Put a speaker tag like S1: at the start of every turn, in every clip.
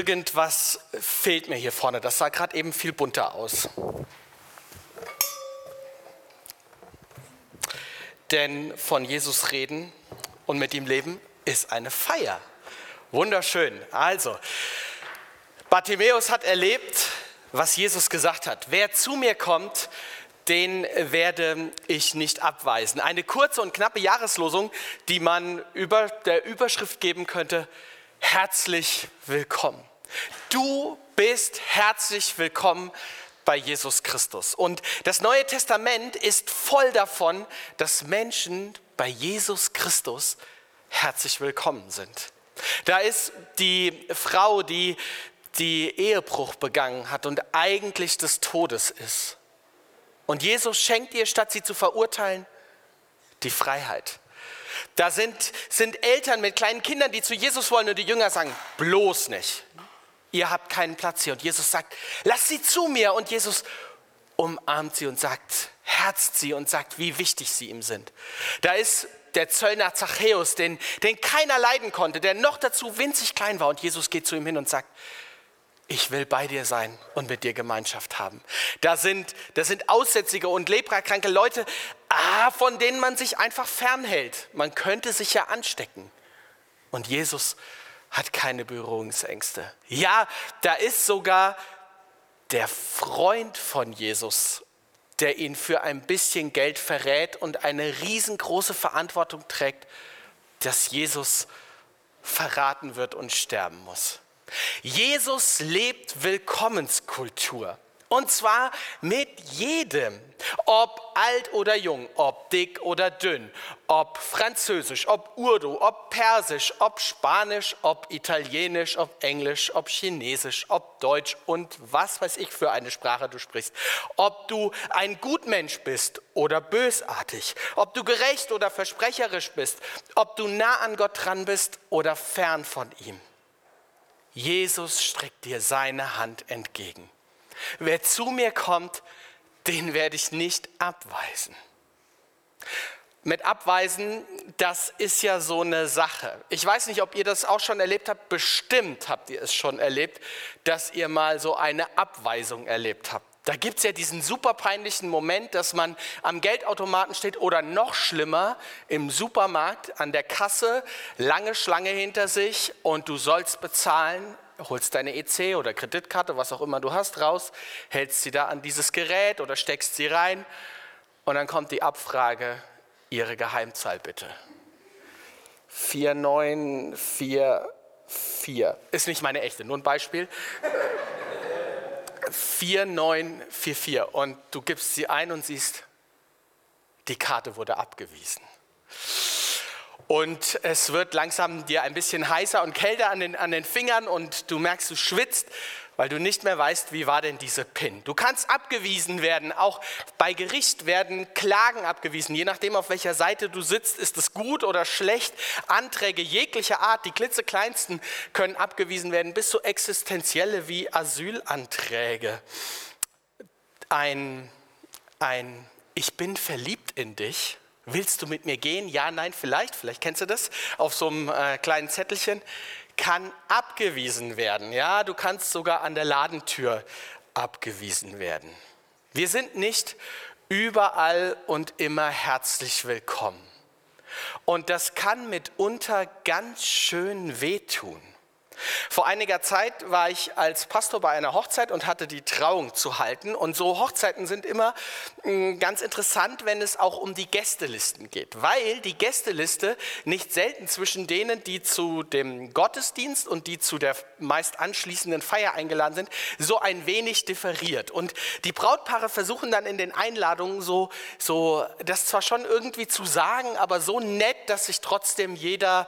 S1: Irgendwas fehlt mir hier vorne. Das sah gerade eben viel bunter aus. Denn von Jesus reden und mit ihm leben ist eine Feier. Wunderschön. Also, Bartimäus hat erlebt, was Jesus gesagt hat. Wer zu mir kommt, den werde ich nicht abweisen. Eine kurze und knappe Jahreslosung, die man über der Überschrift geben könnte, herzlich willkommen. Du bist herzlich willkommen bei Jesus Christus. Und das Neue Testament ist voll davon, dass Menschen bei Jesus Christus herzlich willkommen sind. Da ist die Frau, die die Ehebruch begangen hat und eigentlich des Todes ist. Und Jesus schenkt ihr, statt sie zu verurteilen, die Freiheit. Da sind, sind Eltern mit kleinen Kindern, die zu Jesus wollen und die Jünger sagen, bloß nicht. Ihr habt keinen Platz hier. Und Jesus sagt, lass sie zu mir. Und Jesus umarmt sie und sagt, herzt sie und sagt, wie wichtig sie ihm sind. Da ist der Zöllner Zachäus, den, den keiner leiden konnte, der noch dazu winzig klein war. Und Jesus geht zu ihm hin und sagt, ich will bei dir sein und mit dir Gemeinschaft haben. Da sind, das sind aussätzige und leprakranke Leute, ah, von denen man sich einfach fernhält. Man könnte sich ja anstecken. Und Jesus hat keine Berührungsängste. Ja, da ist sogar der Freund von Jesus, der ihn für ein bisschen Geld verrät und eine riesengroße Verantwortung trägt, dass Jesus verraten wird und sterben muss. Jesus lebt Willkommenskultur. Und zwar mit jedem, ob alt oder jung, ob dick oder dünn, ob französisch, ob urdu, ob persisch, ob spanisch, ob italienisch, ob englisch, ob chinesisch, ob deutsch und was weiß ich für eine Sprache du sprichst. Ob du ein Gutmensch bist oder bösartig, ob du gerecht oder versprecherisch bist, ob du nah an Gott dran bist oder fern von ihm. Jesus streckt dir seine Hand entgegen. Wer zu mir kommt, den werde ich nicht abweisen. Mit Abweisen, das ist ja so eine Sache. Ich weiß nicht, ob ihr das auch schon erlebt habt. Bestimmt habt ihr es schon erlebt, dass ihr mal so eine Abweisung erlebt habt. Da gibt es ja diesen super peinlichen Moment, dass man am Geldautomaten steht oder noch schlimmer im Supermarkt an der Kasse, lange Schlange hinter sich und du sollst bezahlen holst deine EC oder Kreditkarte, was auch immer du hast, raus, hältst sie da an dieses Gerät oder steckst sie rein und dann kommt die Abfrage, Ihre Geheimzahl bitte. 4944 ist nicht meine echte, nur ein Beispiel. 4944 und du gibst sie ein und siehst, die Karte wurde abgewiesen. Und es wird langsam dir ein bisschen heißer und kälter an den, an den Fingern und du merkst, du schwitzt, weil du nicht mehr weißt, wie war denn diese PIN. Du kannst abgewiesen werden, auch bei Gericht werden Klagen abgewiesen. Je nachdem, auf welcher Seite du sitzt, ist es gut oder schlecht. Anträge jeglicher Art, die klitzekleinsten, können abgewiesen werden, bis so existenzielle wie Asylanträge. Ein, ein Ich bin verliebt in dich Willst du mit mir gehen? Ja, nein, vielleicht, vielleicht kennst du das, auf so einem äh, kleinen Zettelchen, kann abgewiesen werden. Ja, du kannst sogar an der Ladentür abgewiesen werden. Wir sind nicht überall und immer herzlich willkommen. Und das kann mitunter ganz schön wehtun. Vor einiger Zeit war ich als Pastor bei einer Hochzeit und hatte die Trauung zu halten. Und so Hochzeiten sind immer mm, ganz interessant, wenn es auch um die Gästelisten geht, weil die Gästeliste nicht selten zwischen denen, die zu dem Gottesdienst und die zu der meist anschließenden Feier eingeladen sind, so ein wenig differiert. Und die Brautpaare versuchen dann in den Einladungen so, so das zwar schon irgendwie zu sagen, aber so nett, dass sich trotzdem jeder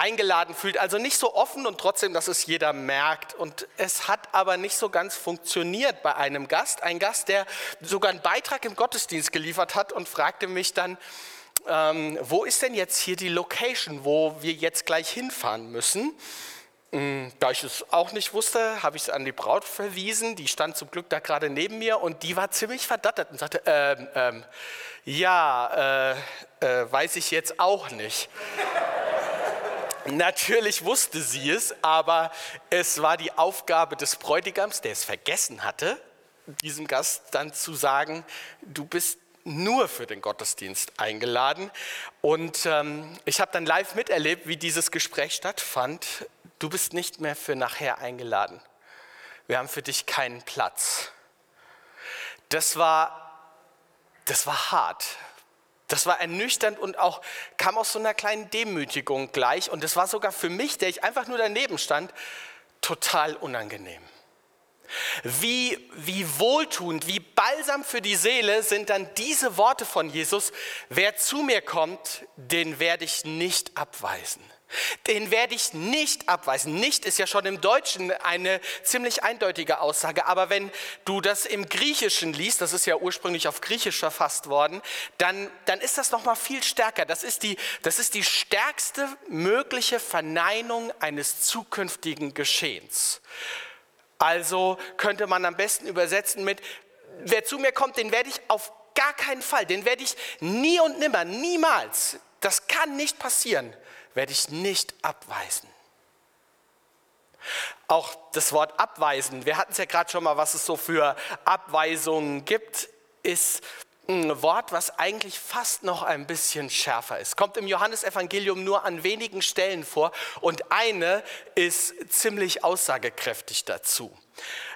S1: eingeladen fühlt. Also nicht so offen und trotzdem, dass es jeder merkt. Und es hat aber nicht so ganz funktioniert bei einem Gast. Ein Gast, der sogar einen Beitrag im Gottesdienst geliefert hat und fragte mich dann, ähm, wo ist denn jetzt hier die Location, wo wir jetzt gleich hinfahren müssen? Hm, da ich es auch nicht wusste, habe ich es an die Braut verwiesen. Die stand zum Glück da gerade neben mir und die war ziemlich verdattert und sagte, ähm, ähm, ja, äh, äh, weiß ich jetzt auch nicht. Natürlich wusste sie es, aber es war die Aufgabe des Bräutigams, der es vergessen hatte, diesem Gast dann zu sagen, du bist nur für den Gottesdienst eingeladen. Und ähm, ich habe dann live miterlebt, wie dieses Gespräch stattfand. Du bist nicht mehr für nachher eingeladen. Wir haben für dich keinen Platz. Das war, das war hart. Das war ernüchternd und auch kam aus so einer kleinen Demütigung gleich. Und das war sogar für mich, der ich einfach nur daneben stand, total unangenehm. Wie, wie wohltuend, wie balsam für die Seele sind dann diese Worte von Jesus, wer zu mir kommt, den werde ich nicht abweisen. Den werde ich nicht abweisen. Nicht ist ja schon im Deutschen eine ziemlich eindeutige Aussage, aber wenn du das im Griechischen liest, das ist ja ursprünglich auf Griechisch verfasst worden, dann, dann ist das noch mal viel stärker. Das ist, die, das ist die stärkste mögliche Verneinung eines zukünftigen Geschehens. Also könnte man am besten übersetzen mit, wer zu mir kommt, den werde ich auf gar keinen Fall, den werde ich nie und nimmer, niemals, das kann nicht passieren, werde ich nicht abweisen. Auch das Wort abweisen, wir hatten es ja gerade schon mal, was es so für Abweisungen gibt, ist ein Wort, was eigentlich fast noch ein bisschen schärfer ist. Kommt im Johannesevangelium nur an wenigen Stellen vor und eine ist ziemlich aussagekräftig dazu.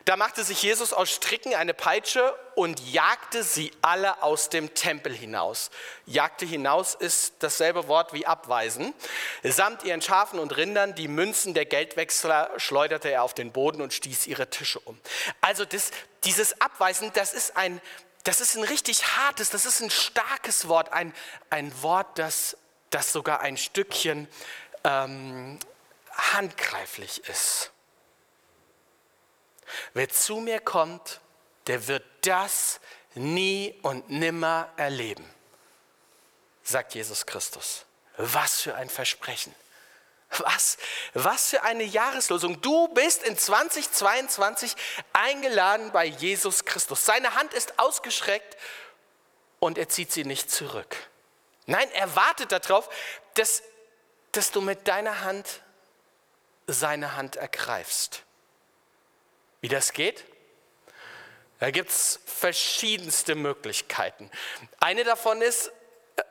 S1: Da machte sich Jesus aus Stricken eine Peitsche und jagte sie alle aus dem Tempel hinaus. Jagte hinaus ist dasselbe Wort wie abweisen. Samt ihren Schafen und Rindern, die Münzen der Geldwechsler schleuderte er auf den Boden und stieß ihre Tische um. Also das, dieses Abweisen, das ist ein das ist ein richtig hartes, das ist ein starkes Wort, ein, ein Wort, das, das sogar ein Stückchen ähm, handgreiflich ist. Wer zu mir kommt, der wird das nie und nimmer erleben, sagt Jesus Christus. Was für ein Versprechen. Was, was für eine Jahreslosung. Du bist in 2022 eingeladen bei Jesus Christus. Seine Hand ist ausgeschreckt und er zieht sie nicht zurück. Nein, er wartet darauf, dass, dass du mit deiner Hand seine Hand ergreifst. Wie das geht? Da gibt es verschiedenste Möglichkeiten. Eine davon ist,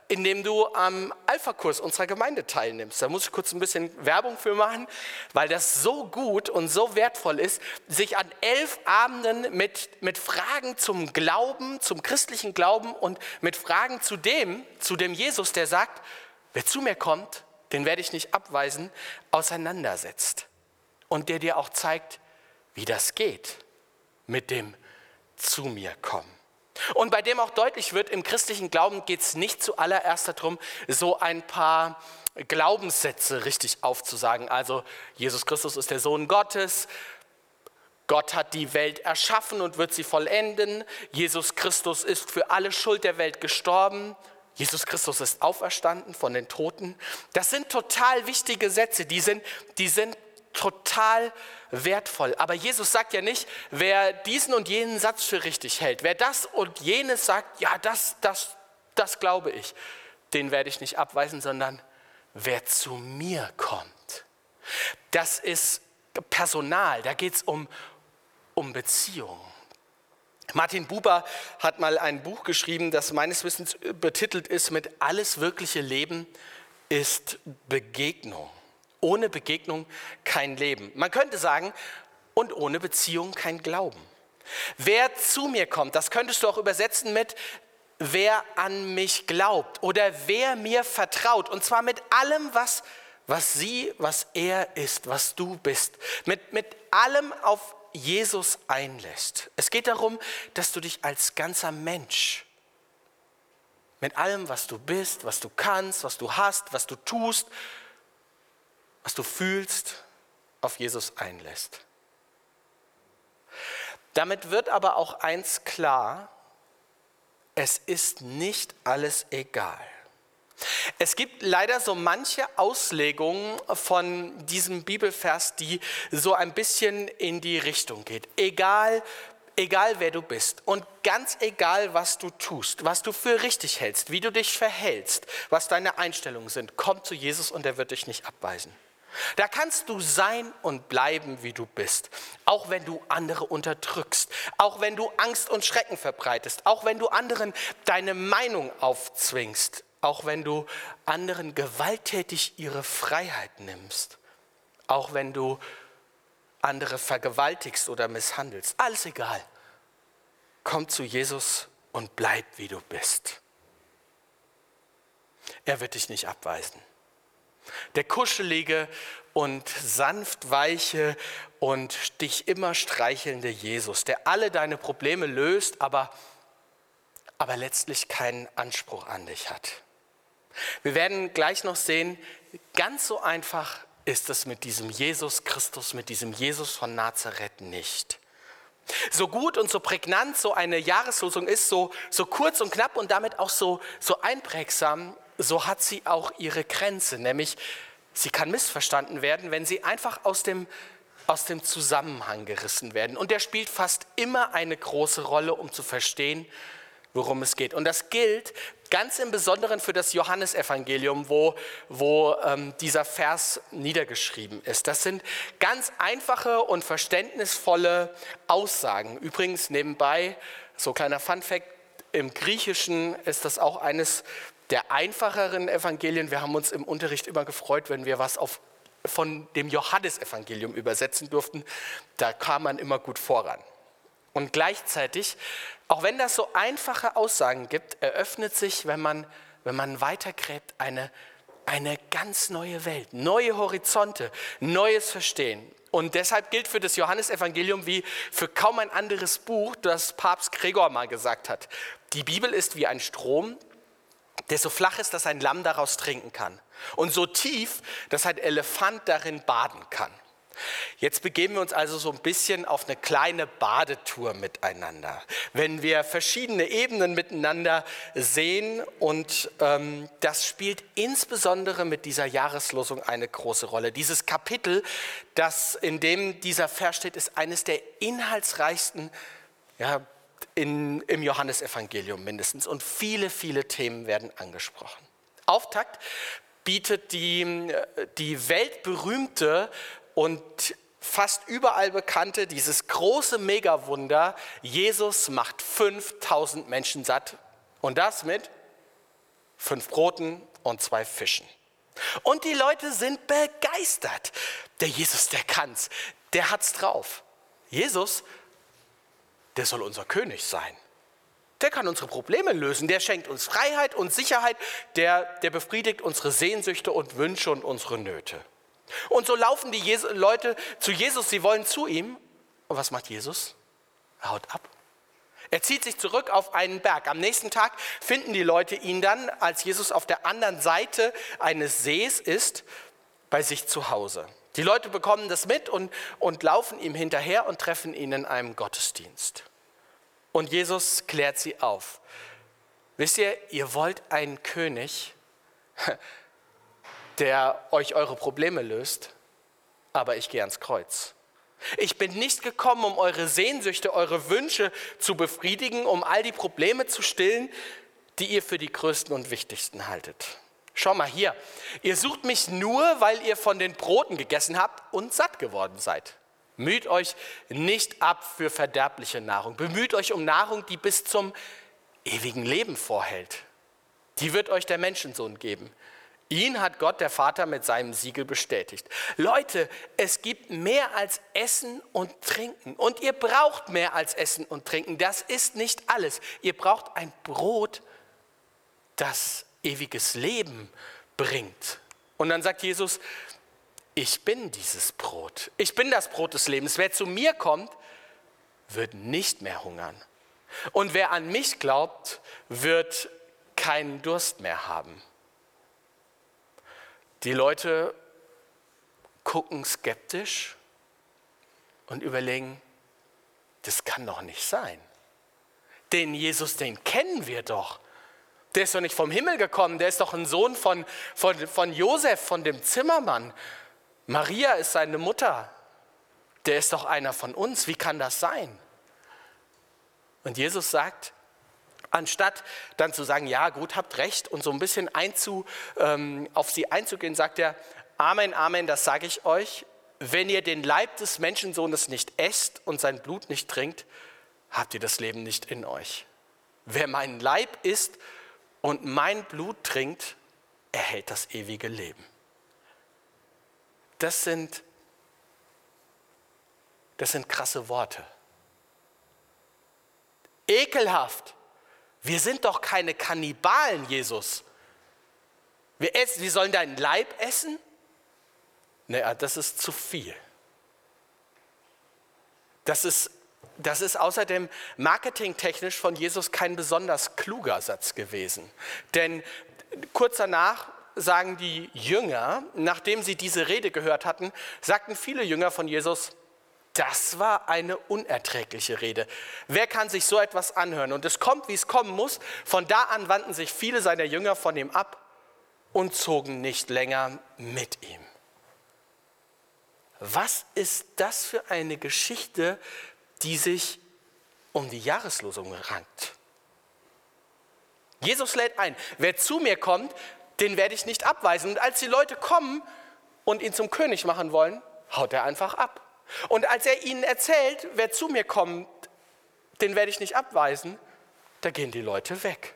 S1: indem du am Alpha-Kurs unserer Gemeinde teilnimmst. Da muss ich kurz ein bisschen Werbung für machen, weil das so gut und so wertvoll ist, sich an elf Abenden mit, mit Fragen zum Glauben, zum christlichen Glauben und mit Fragen zu dem, zu dem Jesus, der sagt, wer zu mir kommt, den werde ich nicht abweisen, auseinandersetzt. Und der dir auch zeigt, wie das geht mit dem zu mir kommen. Und bei dem auch deutlich wird, im christlichen Glauben geht es nicht zuallererst darum, so ein paar Glaubenssätze richtig aufzusagen. Also Jesus Christus ist der Sohn Gottes, Gott hat die Welt erschaffen und wird sie vollenden, Jesus Christus ist für alle Schuld der Welt gestorben, Jesus Christus ist auferstanden von den Toten. Das sind total wichtige Sätze, die sind, die sind total wertvoll. Aber Jesus sagt ja nicht, wer diesen und jenen Satz für richtig hält, wer das und jenes sagt, ja, das, das, das glaube ich, den werde ich nicht abweisen, sondern wer zu mir kommt. Das ist Personal, da geht es um, um Beziehungen. Martin Buber hat mal ein Buch geschrieben, das meines Wissens betitelt ist mit Alles wirkliche Leben ist Begegnung. Ohne Begegnung kein Leben. Man könnte sagen, und ohne Beziehung kein Glauben. Wer zu mir kommt, das könntest du auch übersetzen mit, wer an mich glaubt oder wer mir vertraut. Und zwar mit allem, was, was sie, was er ist, was du bist. Mit, mit allem auf Jesus einlässt. Es geht darum, dass du dich als ganzer Mensch mit allem, was du bist, was du kannst, was du hast, was du tust, was du fühlst, auf Jesus einlässt. Damit wird aber auch eins klar, es ist nicht alles egal. Es gibt leider so manche Auslegungen von diesem Bibelvers, die so ein bisschen in die Richtung geht. Egal, egal wer du bist und ganz egal, was du tust, was du für richtig hältst, wie du dich verhältst, was deine Einstellungen sind, komm zu Jesus und er wird dich nicht abweisen. Da kannst du sein und bleiben, wie du bist, auch wenn du andere unterdrückst, auch wenn du Angst und Schrecken verbreitest, auch wenn du anderen deine Meinung aufzwingst, auch wenn du anderen gewalttätig ihre Freiheit nimmst, auch wenn du andere vergewaltigst oder misshandelst. Alles egal. Komm zu Jesus und bleib, wie du bist. Er wird dich nicht abweisen. Der kuschelige und sanft weiche und dich immer streichelnde Jesus, der alle deine Probleme löst, aber, aber letztlich keinen Anspruch an dich hat. Wir werden gleich noch sehen, ganz so einfach ist es mit diesem Jesus Christus, mit diesem Jesus von Nazareth nicht. So gut und so prägnant so eine Jahreslosung ist, so, so kurz und knapp und damit auch so, so einprägsam, so hat sie auch ihre Grenze, nämlich sie kann missverstanden werden, wenn sie einfach aus dem, aus dem Zusammenhang gerissen werden. Und der spielt fast immer eine große Rolle, um zu verstehen, worum es geht. Und das gilt ganz im Besonderen für das Johannesevangelium, wo, wo ähm, dieser Vers niedergeschrieben ist. Das sind ganz einfache und verständnisvolle Aussagen. Übrigens nebenbei, so kleiner Funfact, im Griechischen ist das auch eines der einfacheren Evangelien. Wir haben uns im Unterricht immer gefreut, wenn wir was auf, von dem Johannesevangelium übersetzen durften. Da kam man immer gut voran. Und gleichzeitig, auch wenn das so einfache Aussagen gibt, eröffnet sich, wenn man, wenn man weitergräbt, eine, eine ganz neue Welt, neue Horizonte, neues Verstehen. Und deshalb gilt für das Johannesevangelium wie für kaum ein anderes Buch, das Papst Gregor mal gesagt hat. Die Bibel ist wie ein Strom, der so flach ist, dass ein Lamm daraus trinken kann. Und so tief, dass ein Elefant darin baden kann. Jetzt begeben wir uns also so ein bisschen auf eine kleine Badetour miteinander. Wenn wir verschiedene Ebenen miteinander sehen und ähm, das spielt insbesondere mit dieser Jahreslosung eine große Rolle. Dieses Kapitel, das in dem dieser Vers steht, ist eines der inhaltsreichsten ja, in, im Johannesevangelium mindestens. Und viele, viele Themen werden angesprochen. Auftakt bietet die, die weltberühmte und fast überall bekannte, dieses große Megawunder, Jesus macht 5000 Menschen satt und das mit fünf Broten und zwei Fischen. Und die Leute sind begeistert. Der Jesus, der kann's, der hat's drauf. Jesus der soll unser König sein. Der kann unsere Probleme lösen, der schenkt uns Freiheit und Sicherheit, der, der befriedigt unsere Sehnsüchte und Wünsche und unsere Nöte. Und so laufen die Jesu Leute zu Jesus, sie wollen zu ihm. Und was macht Jesus? Er haut ab. Er zieht sich zurück auf einen Berg. Am nächsten Tag finden die Leute ihn dann, als Jesus auf der anderen Seite eines Sees ist, bei sich zu Hause. Die Leute bekommen das mit und, und laufen ihm hinterher und treffen ihn in einem Gottesdienst. Und Jesus klärt sie auf. Wisst ihr, ihr wollt einen König, der euch eure Probleme löst, aber ich gehe ans Kreuz. Ich bin nicht gekommen, um eure Sehnsüchte, eure Wünsche zu befriedigen, um all die Probleme zu stillen, die ihr für die größten und wichtigsten haltet. Schau mal hier, ihr sucht mich nur, weil ihr von den Broten gegessen habt und satt geworden seid. Müht euch nicht ab für verderbliche Nahrung. Bemüht euch um Nahrung, die bis zum ewigen Leben vorhält. Die wird euch der Menschensohn geben. Ihn hat Gott, der Vater, mit seinem Siegel bestätigt. Leute, es gibt mehr als Essen und Trinken. Und ihr braucht mehr als Essen und Trinken. Das ist nicht alles. Ihr braucht ein Brot, das ewiges Leben bringt. Und dann sagt Jesus, ich bin dieses Brot. Ich bin das Brot des Lebens. Wer zu mir kommt, wird nicht mehr hungern. Und wer an mich glaubt, wird keinen Durst mehr haben. Die Leute gucken skeptisch und überlegen, das kann doch nicht sein. Den Jesus, den kennen wir doch. Der ist doch nicht vom Himmel gekommen, der ist doch ein Sohn von, von, von Josef, von dem Zimmermann. Maria ist seine Mutter. Der ist doch einer von uns. Wie kann das sein? Und Jesus sagt, anstatt dann zu sagen, ja gut, habt recht und so ein bisschen einzu, ähm, auf sie einzugehen, sagt er, Amen, Amen, das sage ich euch. Wenn ihr den Leib des Menschensohnes nicht esst und sein Blut nicht trinkt, habt ihr das Leben nicht in euch. Wer meinen Leib isst und mein Blut trinkt, erhält das ewige Leben. Das sind, das sind krasse Worte. Ekelhaft. Wir sind doch keine Kannibalen, Jesus. Wir, essen, wir sollen deinen Leib essen? Naja, das ist zu viel. Das ist, das ist außerdem marketingtechnisch von Jesus kein besonders kluger Satz gewesen. Denn kurz danach sagen die Jünger, nachdem sie diese Rede gehört hatten, sagten viele Jünger von Jesus, das war eine unerträgliche Rede. Wer kann sich so etwas anhören? Und es kommt, wie es kommen muss. Von da an wandten sich viele seiner Jünger von ihm ab und zogen nicht länger mit ihm. Was ist das für eine Geschichte, die sich um die Jahreslosung rankt? Jesus lädt ein, wer zu mir kommt, den werde ich nicht abweisen. Und als die Leute kommen und ihn zum König machen wollen, haut er einfach ab. Und als er ihnen erzählt, wer zu mir kommt, den werde ich nicht abweisen, da gehen die Leute weg.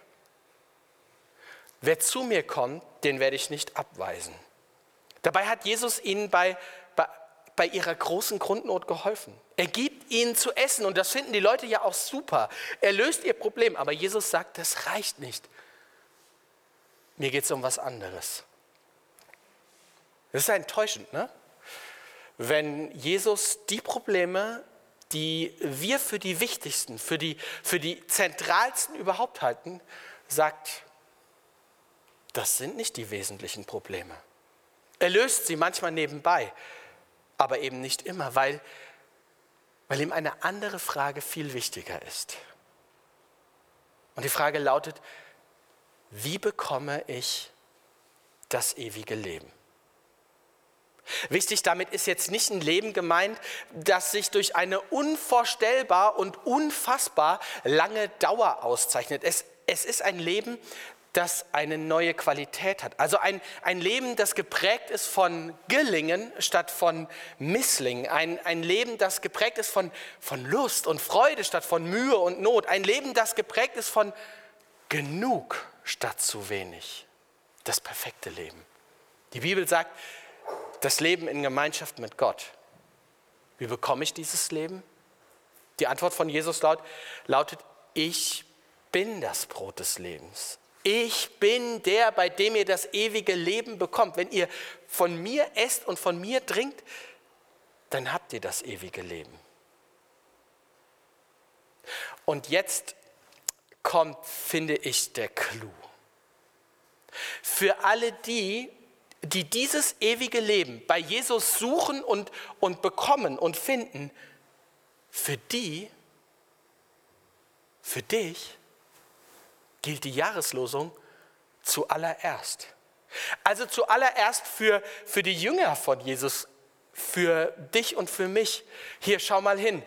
S1: Wer zu mir kommt, den werde ich nicht abweisen. Dabei hat Jesus ihnen bei, bei, ihrer großen Grundnot geholfen. Er gibt ihnen zu essen und das finden die Leute ja auch super. Er löst ihr Problem, aber Jesus sagt, das reicht nicht. Mir geht es um was anderes. Das ist enttäuschend, ne? wenn Jesus die Probleme, die wir für die wichtigsten, für die, für die zentralsten überhaupt halten, sagt, das sind nicht die wesentlichen Probleme. Er löst sie manchmal nebenbei, aber eben nicht immer, weil, weil ihm eine andere Frage viel wichtiger ist. Und die Frage lautet, wie bekomme ich das ewige Leben? Wichtig damit ist jetzt nicht ein Leben gemeint, das sich durch eine unvorstellbar und unfassbar lange Dauer auszeichnet. Es, es ist ein Leben, das eine neue Qualität hat. Also ein, ein Leben, das geprägt ist von Gelingen statt von Misslingen. Ein, ein Leben, das geprägt ist von, von Lust und Freude statt von Mühe und Not. Ein Leben, das geprägt ist von genug statt zu wenig. Das perfekte Leben. Die Bibel sagt, das Leben in Gemeinschaft mit Gott. Wie bekomme ich dieses Leben? Die Antwort von Jesus laut, lautet, ich bin das Brot des Lebens. Ich bin der, bei dem ihr das ewige Leben bekommt. Wenn ihr von mir esst und von mir trinkt, dann habt ihr das ewige Leben. Und jetzt kommt, finde ich, der Clou. Für alle die, die dieses ewige Leben bei Jesus suchen und, und bekommen und finden, für die, für dich gilt die Jahreslosung zuallererst. Also zuallererst für, für die Jünger von Jesus, für dich und für mich. Hier, schau mal hin.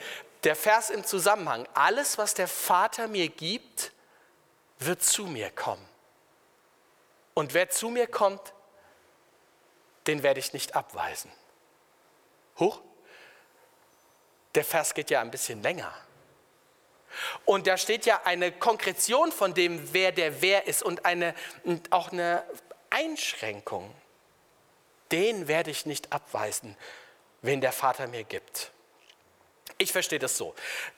S1: Der Vers im Zusammenhang. Alles, was der Vater mir gibt, wird zu mir kommen. Und wer zu mir kommt, den werde ich nicht abweisen. Huch, der Vers geht ja ein bisschen länger. Und da steht ja eine Konkretion von dem, wer der wer ist und, eine, und auch eine Einschränkung. Den werde ich nicht abweisen, wen der Vater mir gibt. Ich verstehe das so.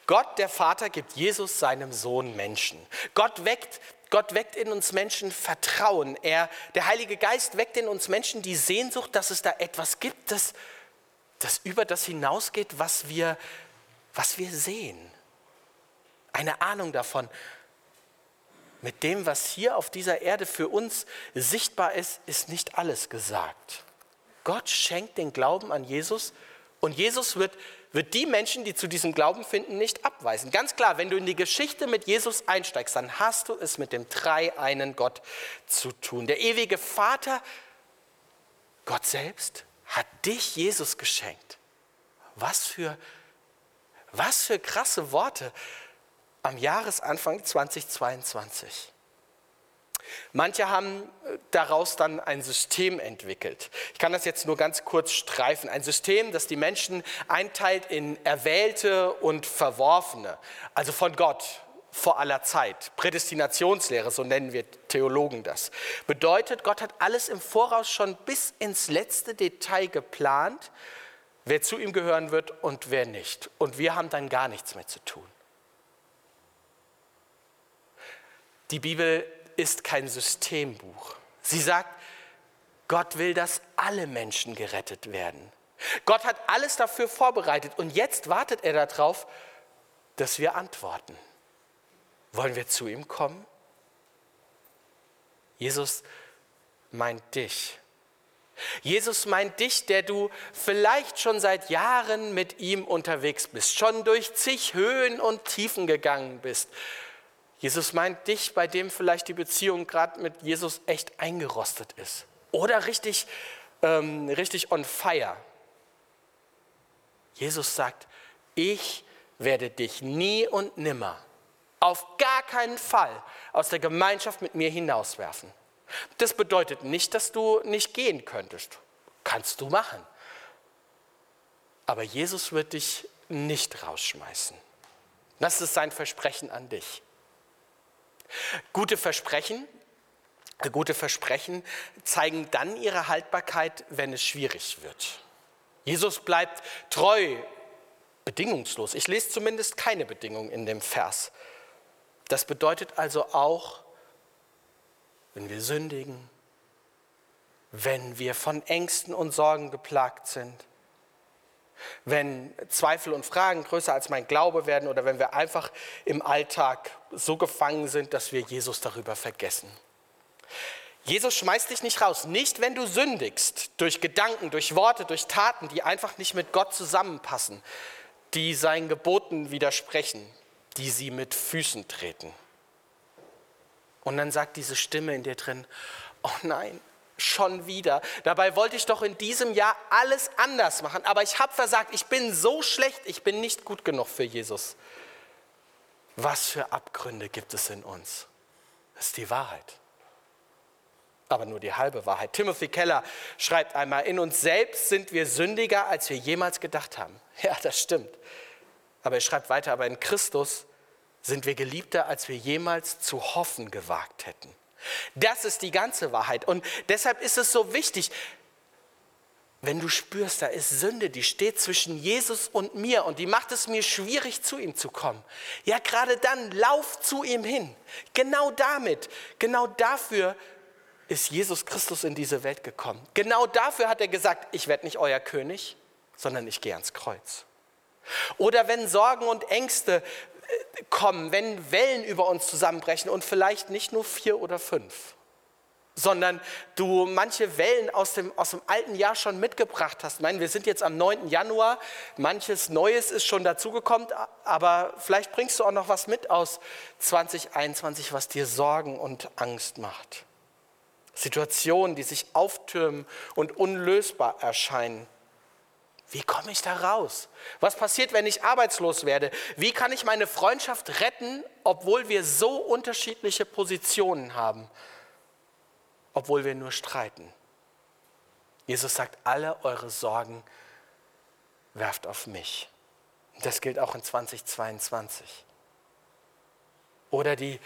S1: Gott, der Vater, gibt Jesus seinem Sohn Menschen. Gott weckt Gott weckt in uns Menschen Vertrauen. Er, der Heilige Geist weckt in uns Menschen die Sehnsucht, dass es da etwas gibt, das, das über das hinausgeht, was wir, was wir sehen. Eine Ahnung davon. Mit dem, was hier auf dieser Erde für uns sichtbar ist, ist nicht alles gesagt. Gott schenkt den Glauben an Jesus und Jesus wird wird die Menschen, die zu diesem Glauben finden, nicht abweisen. Ganz klar, wenn du in die Geschichte mit Jesus einsteigst, dann hast du es mit dem dreieinen Gott zu tun. Der ewige Vater, Gott selbst, hat dich Jesus geschenkt. Was für, was für krasse Worte am Jahresanfang 2022. Manche haben äh, daraus dann ein System entwickelt. Ich kann das jetzt nur ganz kurz streifen. Ein System, das die Menschen einteilt in Erwählte und Verworfene, also von Gott vor aller Zeit. Prädestinationslehre, so nennen wir Theologen das. Bedeutet, Gott hat alles im Voraus schon bis ins letzte Detail geplant, wer zu ihm gehören wird und wer nicht. Und wir haben dann gar nichts mehr zu tun. Die Bibel ist kein Systembuch. Sie sagt, Gott will, dass alle Menschen gerettet werden. Gott hat alles dafür vorbereitet und jetzt wartet er darauf, dass wir antworten. Wollen wir zu ihm kommen? Jesus meint dich. Jesus meint dich, der du vielleicht schon seit Jahren mit ihm unterwegs bist, schon durch zig Höhen und Tiefen gegangen bist Jesus meint dich, bei dem vielleicht die Beziehung gerade mit Jesus echt eingerostet ist. Oder richtig, ähm, richtig on fire. Jesus sagt, ich werde dich nie und nimmer, auf gar keinen Fall aus der Gemeinschaft mit mir hinauswerfen. Das bedeutet nicht, dass du nicht gehen könntest. Kannst du machen. Aber Jesus wird dich nicht rausschmeißen. Das ist sein Versprechen an dich. Gute Versprechen, gute Versprechen zeigen dann ihre Haltbarkeit, wenn es schwierig wird. Jesus bleibt treu, bedingungslos. Ich lese zumindest keine Bedingung in dem Vers. Das bedeutet also auch, wenn wir sündigen, wenn wir von Ängsten und Sorgen geplagt sind, wenn Zweifel und Fragen größer als mein Glaube werden oder wenn wir einfach im Alltag so gefangen sind, dass wir Jesus darüber vergessen. Jesus schmeißt dich nicht raus, nicht wenn du sündigst, durch Gedanken, durch Worte, durch Taten, die einfach nicht mit Gott zusammenpassen, die seinen Geboten widersprechen, die sie mit Füßen treten. Und dann sagt diese Stimme in dir drin, oh nein, schon wieder. Dabei wollte ich doch in diesem Jahr alles anders machen, aber ich habe versagt. Ich bin so schlecht, ich bin nicht gut genug für Jesus. Was für Abgründe gibt es in uns? Das ist die Wahrheit. Aber nur die halbe Wahrheit. Timothy Keller schreibt einmal, in uns selbst sind wir sündiger, als wir jemals gedacht haben. Ja, das stimmt. Aber er schreibt weiter, aber in Christus sind wir geliebter, als wir jemals zu hoffen gewagt hätten. Das ist die ganze Wahrheit. Und deshalb ist es so wichtig, wenn du spürst, da ist Sünde, die steht zwischen Jesus und mir und die macht es mir schwierig, zu ihm zu kommen. Ja, gerade dann lauf zu ihm hin. Genau damit, genau dafür ist Jesus Christus in diese Welt gekommen. Genau dafür hat er gesagt, ich werde nicht euer König, sondern ich gehe ans Kreuz. Oder wenn Sorgen und Ängste kommen, wenn Wellen über uns zusammenbrechen und vielleicht nicht nur vier oder fünf, sondern du manche Wellen aus dem, aus dem alten Jahr schon mitgebracht hast. Ich meine, wir sind jetzt am 9. Januar, manches Neues ist schon dazugekommen, aber vielleicht bringst du auch noch was mit aus 2021, was dir Sorgen und Angst macht. Situationen, die sich auftürmen und unlösbar erscheinen. Wie komme ich da raus? Was passiert, wenn ich arbeitslos werde? Wie kann ich meine Freundschaft retten, obwohl wir so unterschiedliche Positionen haben, obwohl wir nur streiten? Jesus sagt, alle eure Sorgen werft auf mich. Das gilt auch in 2022. Oder die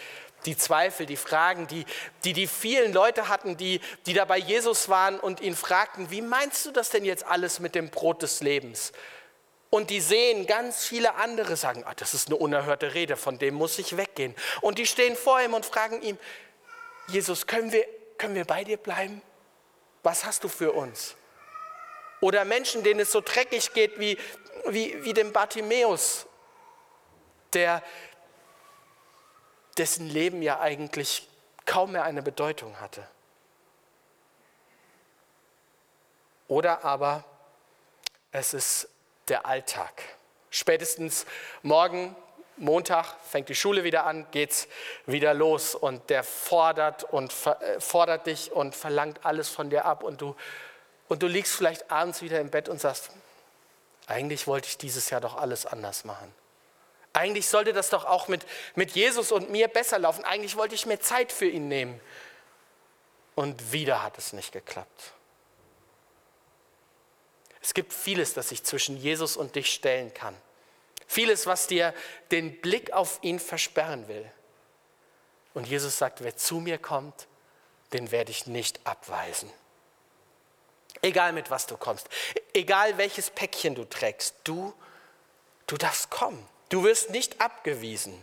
S1: die Zweifel, die Fragen, die, die die vielen Leute hatten, die, die da bei Jesus waren und ihn fragten, wie meinst du das denn jetzt alles mit dem Brot des Lebens? Und die sehen ganz viele andere sagen, ah, das ist eine unerhörte Rede, von dem muss ich weggehen. Und die stehen vor ihm und fragen ihm, Jesus, können wir, können wir bei dir bleiben? Was hast du für uns? Oder Menschen, denen es so dreckig geht wie, wie, wie dem Bartimäus, der, dessen Leben ja eigentlich kaum mehr eine Bedeutung hatte. Oder aber es ist der Alltag. Spätestens morgen, Montag, fängt die Schule wieder an, geht's wieder los und der fordert und äh, fordert dich und verlangt alles von dir ab und du und du liegst vielleicht abends wieder im Bett und sagst, eigentlich wollte ich dieses Jahr doch alles anders machen. Eigentlich sollte das doch auch mit, mit Jesus und mir besser laufen. Eigentlich wollte ich mir Zeit für ihn nehmen. und wieder hat es nicht geklappt. Es gibt vieles, das sich zwischen Jesus und dich stellen kann. Vieles, was dir den Blick auf ihn versperren will. Und Jesus sagt, wer zu mir kommt, den werde ich nicht abweisen. Egal mit was du kommst, egal welches Päckchen du trägst, du, du darfst kommen. Du wirst nicht abgewiesen.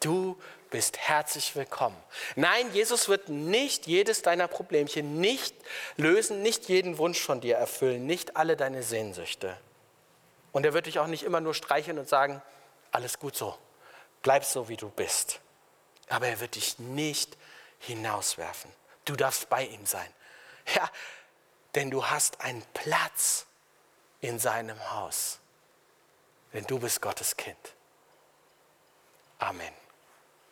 S1: Du bist herzlich willkommen. Nein, Jesus wird nicht jedes deiner Problemchen nicht lösen, nicht jeden Wunsch von dir erfüllen, nicht alle deine Sehnsüchte. Und er wird dich auch nicht immer nur streicheln und sagen, alles gut so, bleib so, wie du bist. Aber er wird dich nicht hinauswerfen. Du darfst bei ihm sein. Ja, denn du hast einen Platz in seinem Haus. Denn du bist Gottes Kind. Amen.